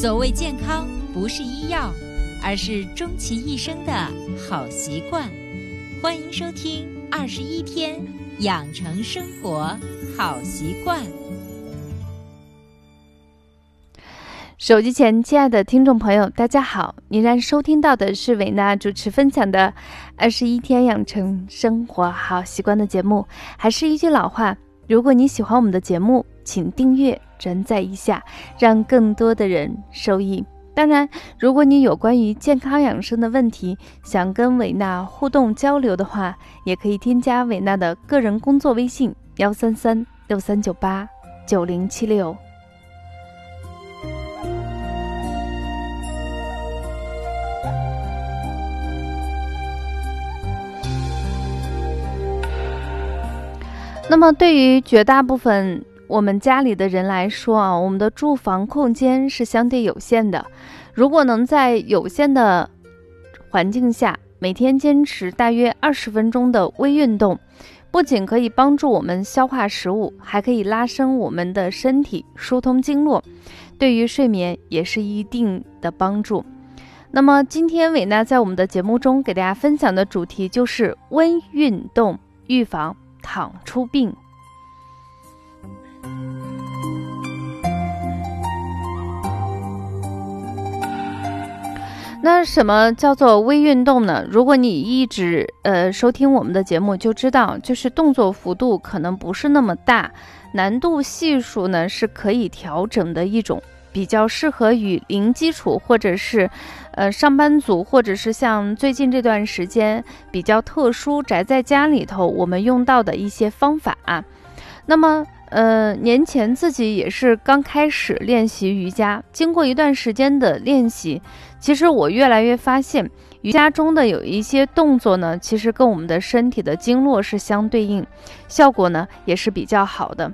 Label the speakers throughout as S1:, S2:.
S1: 所谓健康，不是医药，而是终其一生的好习惯。欢迎收听《二十一天养成生活好习惯》。
S2: 手机前，亲爱的听众朋友，大家好！您然收听到的是维娜主持分享的《二十一天养成生活好习惯》的节目。还是一句老话，如果你喜欢我们的节目，请订阅。转载一下，让更多的人受益。当然，如果你有关于健康养生的问题，想跟伟娜互动交流的话，也可以添加伟娜的个人工作微信：幺三三六三九八九零七六。那么，对于绝大部分。我们家里的人来说啊，我们的住房空间是相对有限的。如果能在有限的环境下，每天坚持大约二十分钟的微运动，不仅可以帮助我们消化食物，还可以拉伸我们的身体，疏通经络，对于睡眠也是一定的帮助。那么今天伟娜在我们的节目中给大家分享的主题就是温运动，预防躺出病。那什么叫做微运动呢？如果你一直呃收听我们的节目，就知道就是动作幅度可能不是那么大，难度系数呢是可以调整的一种，比较适合于零基础或者是呃上班族，或者是像最近这段时间比较特殊宅在家里头，我们用到的一些方法。啊那么。呃，年前自己也是刚开始练习瑜伽，经过一段时间的练习，其实我越来越发现，瑜伽中的有一些动作呢，其实跟我们的身体的经络是相对应，效果呢也是比较好的。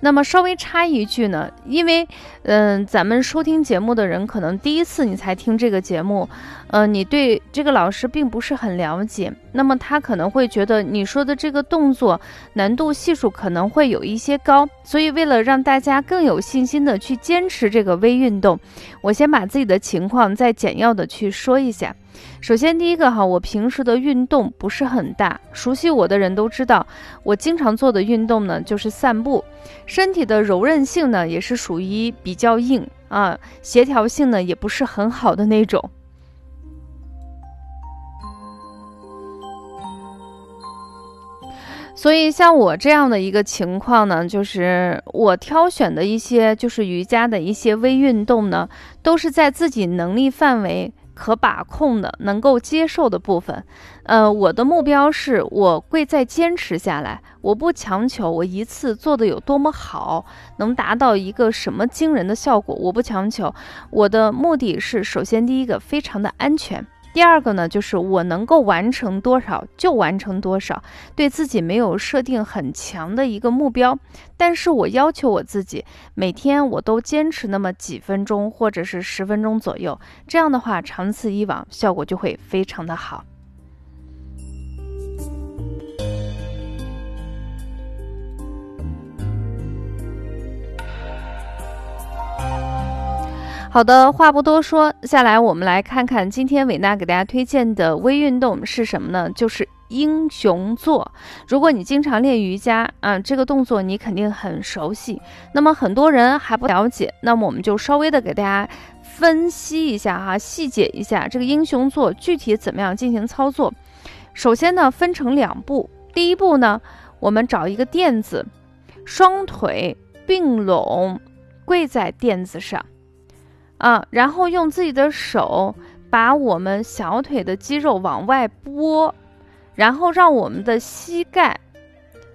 S2: 那么稍微插一句呢，因为，嗯，咱们收听节目的人可能第一次你才听这个节目，嗯，你对这个老师并不是很了解，那么他可能会觉得你说的这个动作难度系数可能会有一些高，所以为了让大家更有信心的去坚持这个微运动，我先把自己的情况再简要的去说一下。首先，第一个哈，我平时的运动不是很大，熟悉我的人都知道，我经常做的运动呢就是散步。身体的柔韧性呢也是属于比较硬啊，协调性呢也不是很好的那种。所以像我这样的一个情况呢，就是我挑选的一些就是瑜伽的一些微运动呢，都是在自己能力范围。可把控的、能够接受的部分，呃，我的目标是我贵在坚持下来，我不强求我一次做的有多么好，能达到一个什么惊人的效果，我不强求。我的目的是，首先第一个非常的安全。第二个呢，就是我能够完成多少就完成多少，对自己没有设定很强的一个目标，但是我要求我自己每天我都坚持那么几分钟或者是十分钟左右，这样的话长此以往效果就会非常的好。好的，话不多说，下来我们来看看今天伟娜给大家推荐的微运动是什么呢？就是英雄坐。如果你经常练瑜伽啊，这个动作你肯定很熟悉。那么很多人还不了解，那么我们就稍微的给大家分析一下哈，细节一下这个英雄坐具体怎么样进行操作。首先呢，分成两步。第一步呢，我们找一个垫子，双腿并拢，跪在垫子上。啊，然后用自己的手把我们小腿的肌肉往外拨，然后让我们的膝盖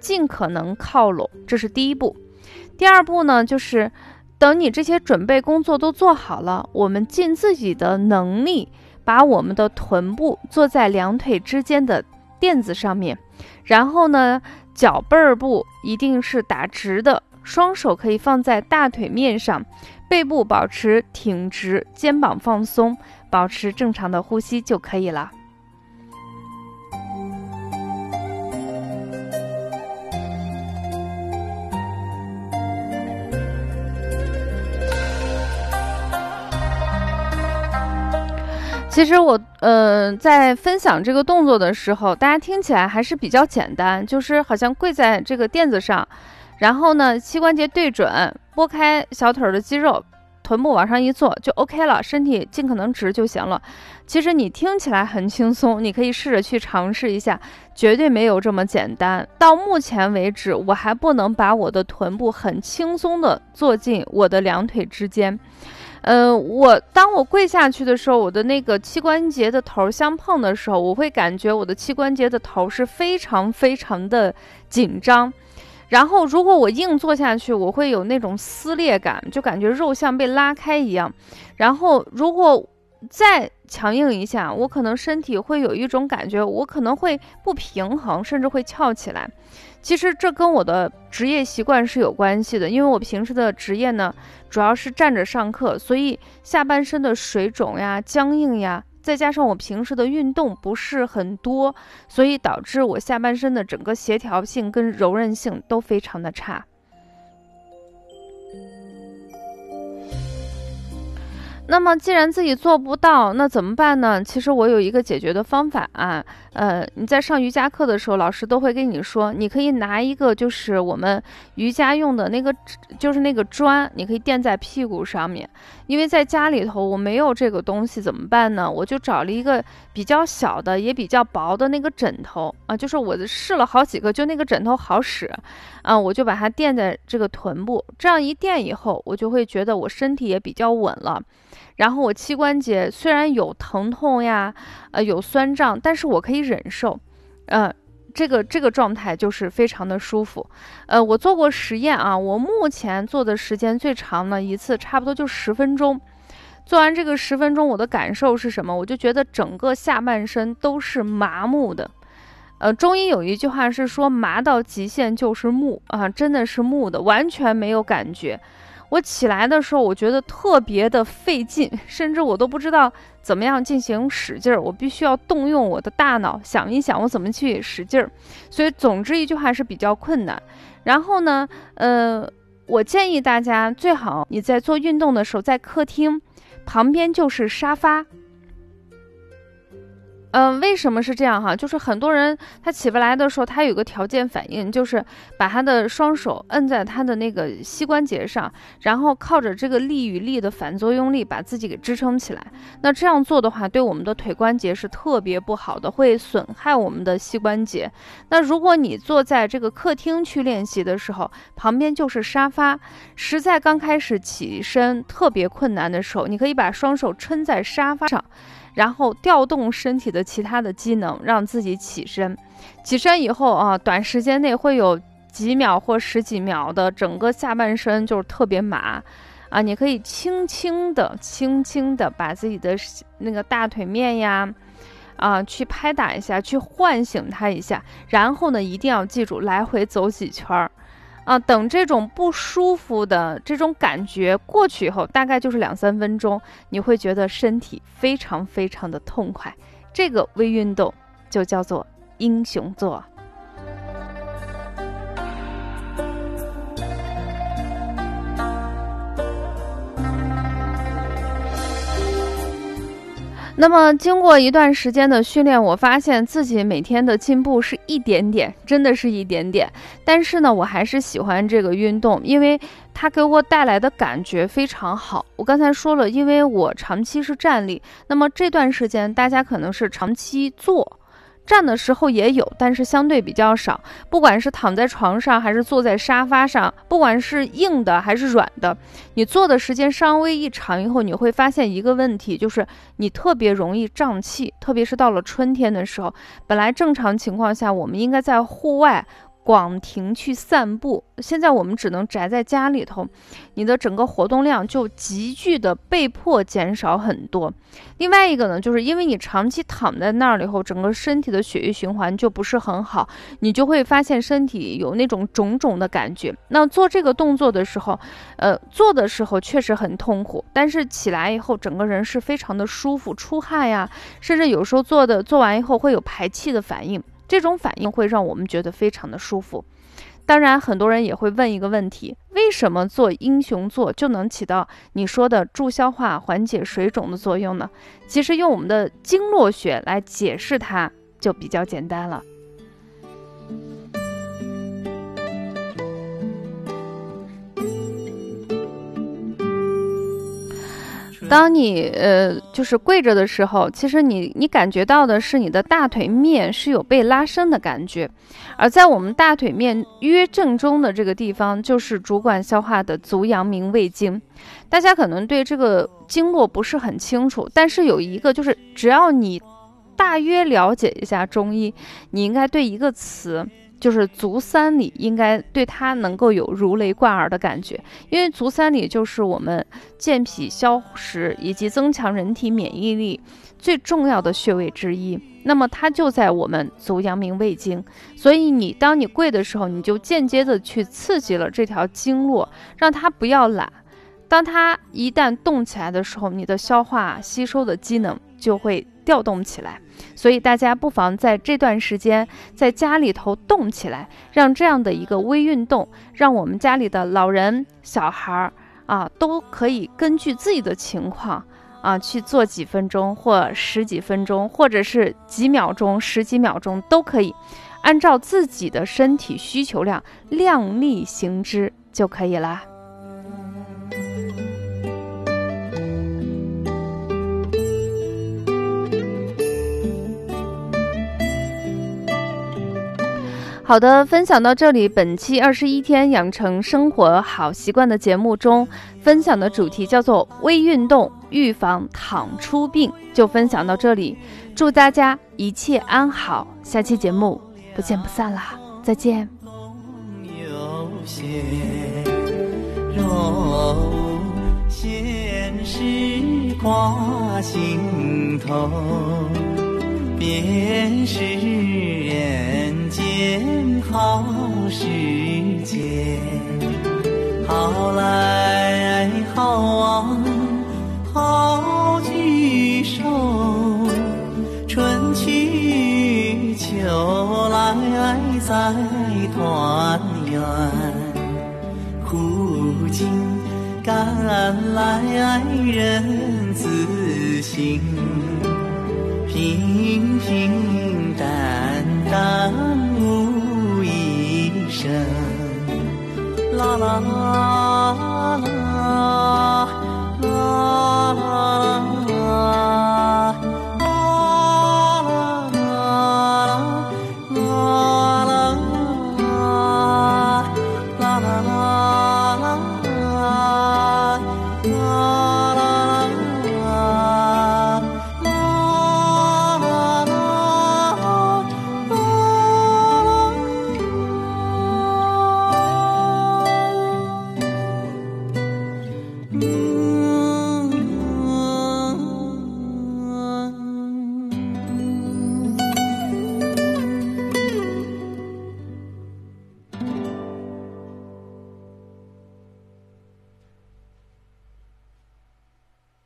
S2: 尽可能靠拢，这是第一步。第二步呢，就是等你这些准备工作都做好了，我们尽自己的能力把我们的臀部坐在两腿之间的垫子上面，然后呢，脚背儿部一定是打直的，双手可以放在大腿面上。背部保持挺直，肩膀放松，保持正常的呼吸就可以了。其实我呃在分享这个动作的时候，大家听起来还是比较简单，就是好像跪在这个垫子上，然后呢膝关节对准，拨开小腿的肌肉，臀部往上一坐就 OK 了，身体尽可能直就行了。其实你听起来很轻松，你可以试着去尝试一下，绝对没有这么简单。到目前为止，我还不能把我的臀部很轻松的坐进我的两腿之间。呃，我当我跪下去的时候，我的那个膝关节的头相碰的时候，我会感觉我的膝关节的头是非常非常的紧张。然后，如果我硬坐下去，我会有那种撕裂感，就感觉肉像被拉开一样。然后，如果再强硬一下，我可能身体会有一种感觉，我可能会不平衡，甚至会翘起来。其实这跟我的职业习惯是有关系的，因为我平时的职业呢，主要是站着上课，所以下半身的水肿呀、僵硬呀，再加上我平时的运动不是很多，所以导致我下半身的整个协调性跟柔韧性都非常的差。那么，既然自己做不到，那怎么办呢？其实我有一个解决的方法啊。呃，你在上瑜伽课的时候，老师都会跟你说，你可以拿一个就是我们瑜伽用的那个，就是那个砖，你可以垫在屁股上面。因为在家里头我没有这个东西，怎么办呢？我就找了一个比较小的，也比较薄的那个枕头啊，就是我试了好几个，就那个枕头好使啊，我就把它垫在这个臀部，这样一垫以后，我就会觉得我身体也比较稳了。然后我膝关节虽然有疼痛呀，呃，有酸胀，但是我可以忍受，呃，这个这个状态就是非常的舒服。呃，我做过实验啊，我目前做的时间最长呢一次差不多就十分钟。做完这个十分钟，我的感受是什么？我就觉得整个下半身都是麻木的。呃，中医有一句话是说，麻到极限就是木啊，真的是木的，完全没有感觉。我起来的时候，我觉得特别的费劲，甚至我都不知道怎么样进行使劲儿。我必须要动用我的大脑想一想，我怎么去使劲儿。所以，总之一句话是比较困难。然后呢，呃，我建议大家最好你在做运动的时候，在客厅旁边就是沙发。嗯，为什么是这样哈？就是很多人他起不来的时候，他有个条件反应，就是把他的双手摁在他的那个膝关节上，然后靠着这个力与力的反作用力把自己给支撑起来。那这样做的话，对我们的腿关节是特别不好的，会损害我们的膝关节。那如果你坐在这个客厅去练习的时候，旁边就是沙发，实在刚开始起身特别困难的时候，你可以把双手撑在沙发上。然后调动身体的其他的机能，让自己起身。起身以后啊，短时间内会有几秒或十几秒的整个下半身就是特别麻啊。你可以轻轻的、轻轻的把自己的那个大腿面呀，啊，去拍打一下，去唤醒它一下。然后呢，一定要记住来回走几圈儿。啊，等这种不舒服的这种感觉过去以后，大概就是两三分钟，你会觉得身体非常非常的痛快。这个微运动就叫做英雄坐。那么经过一段时间的训练，我发现自己每天的进步是一点点，真的是一点点。但是呢，我还是喜欢这个运动，因为它给我带来的感觉非常好。我刚才说了，因为我长期是站立，那么这段时间大家可能是长期坐。站的时候也有，但是相对比较少。不管是躺在床上还是坐在沙发上，不管是硬的还是软的，你坐的时间稍微一长以后，你会发现一个问题，就是你特别容易胀气，特别是到了春天的时候。本来正常情况下，我们应该在户外。广庭去散步，现在我们只能宅在家里头，你的整个活动量就急剧的被迫减少很多。另外一个呢，就是因为你长期躺在那儿了以后，整个身体的血液循环就不是很好，你就会发现身体有那种肿肿的感觉。那做这个动作的时候，呃，做的时候确实很痛苦，但是起来以后整个人是非常的舒服，出汗呀，甚至有时候做的做完以后会有排气的反应。这种反应会让我们觉得非常的舒服。当然，很多人也会问一个问题：为什么做英雄座就能起到你说的助消化、缓解水肿的作用呢？其实用我们的经络学来解释它就比较简单了。当你呃就是跪着的时候，其实你你感觉到的是你的大腿面是有被拉伸的感觉，而在我们大腿面约正中的这个地方，就是主管消化的足阳明胃经。大家可能对这个经络不是很清楚，但是有一个就是，只要你大约了解一下中医，你应该对一个词。就是足三里，应该对它能够有如雷贯耳的感觉，因为足三里就是我们健脾消食以及增强人体免疫力最重要的穴位之一。那么它就在我们足阳明胃经，所以你当你跪的时候，你就间接的去刺激了这条经络，让它不要懒。当它一旦动起来的时候，你的消化吸收的机能就会调动起来。所以大家不妨在这段时间在家里头动起来，让这样的一个微运动，让我们家里的老人、小孩儿啊，都可以根据自己的情况啊去做几分钟或十几分钟，或者是几秒钟、十几秒钟都可以，按照自己的身体需求量量力行之就可以了。好的，分享到这里，本期二十一天养成生活好习惯的节目中，分享的主题叫做微运动预防躺出病，就分享到这里，祝大家一切安好，下期节目不见不散啦，再见。挂心头，便是人好时节。好来好往好聚首，春去秋来再团圆。苦尽甘来人自省。平平啦啦啦啦啦啦啦。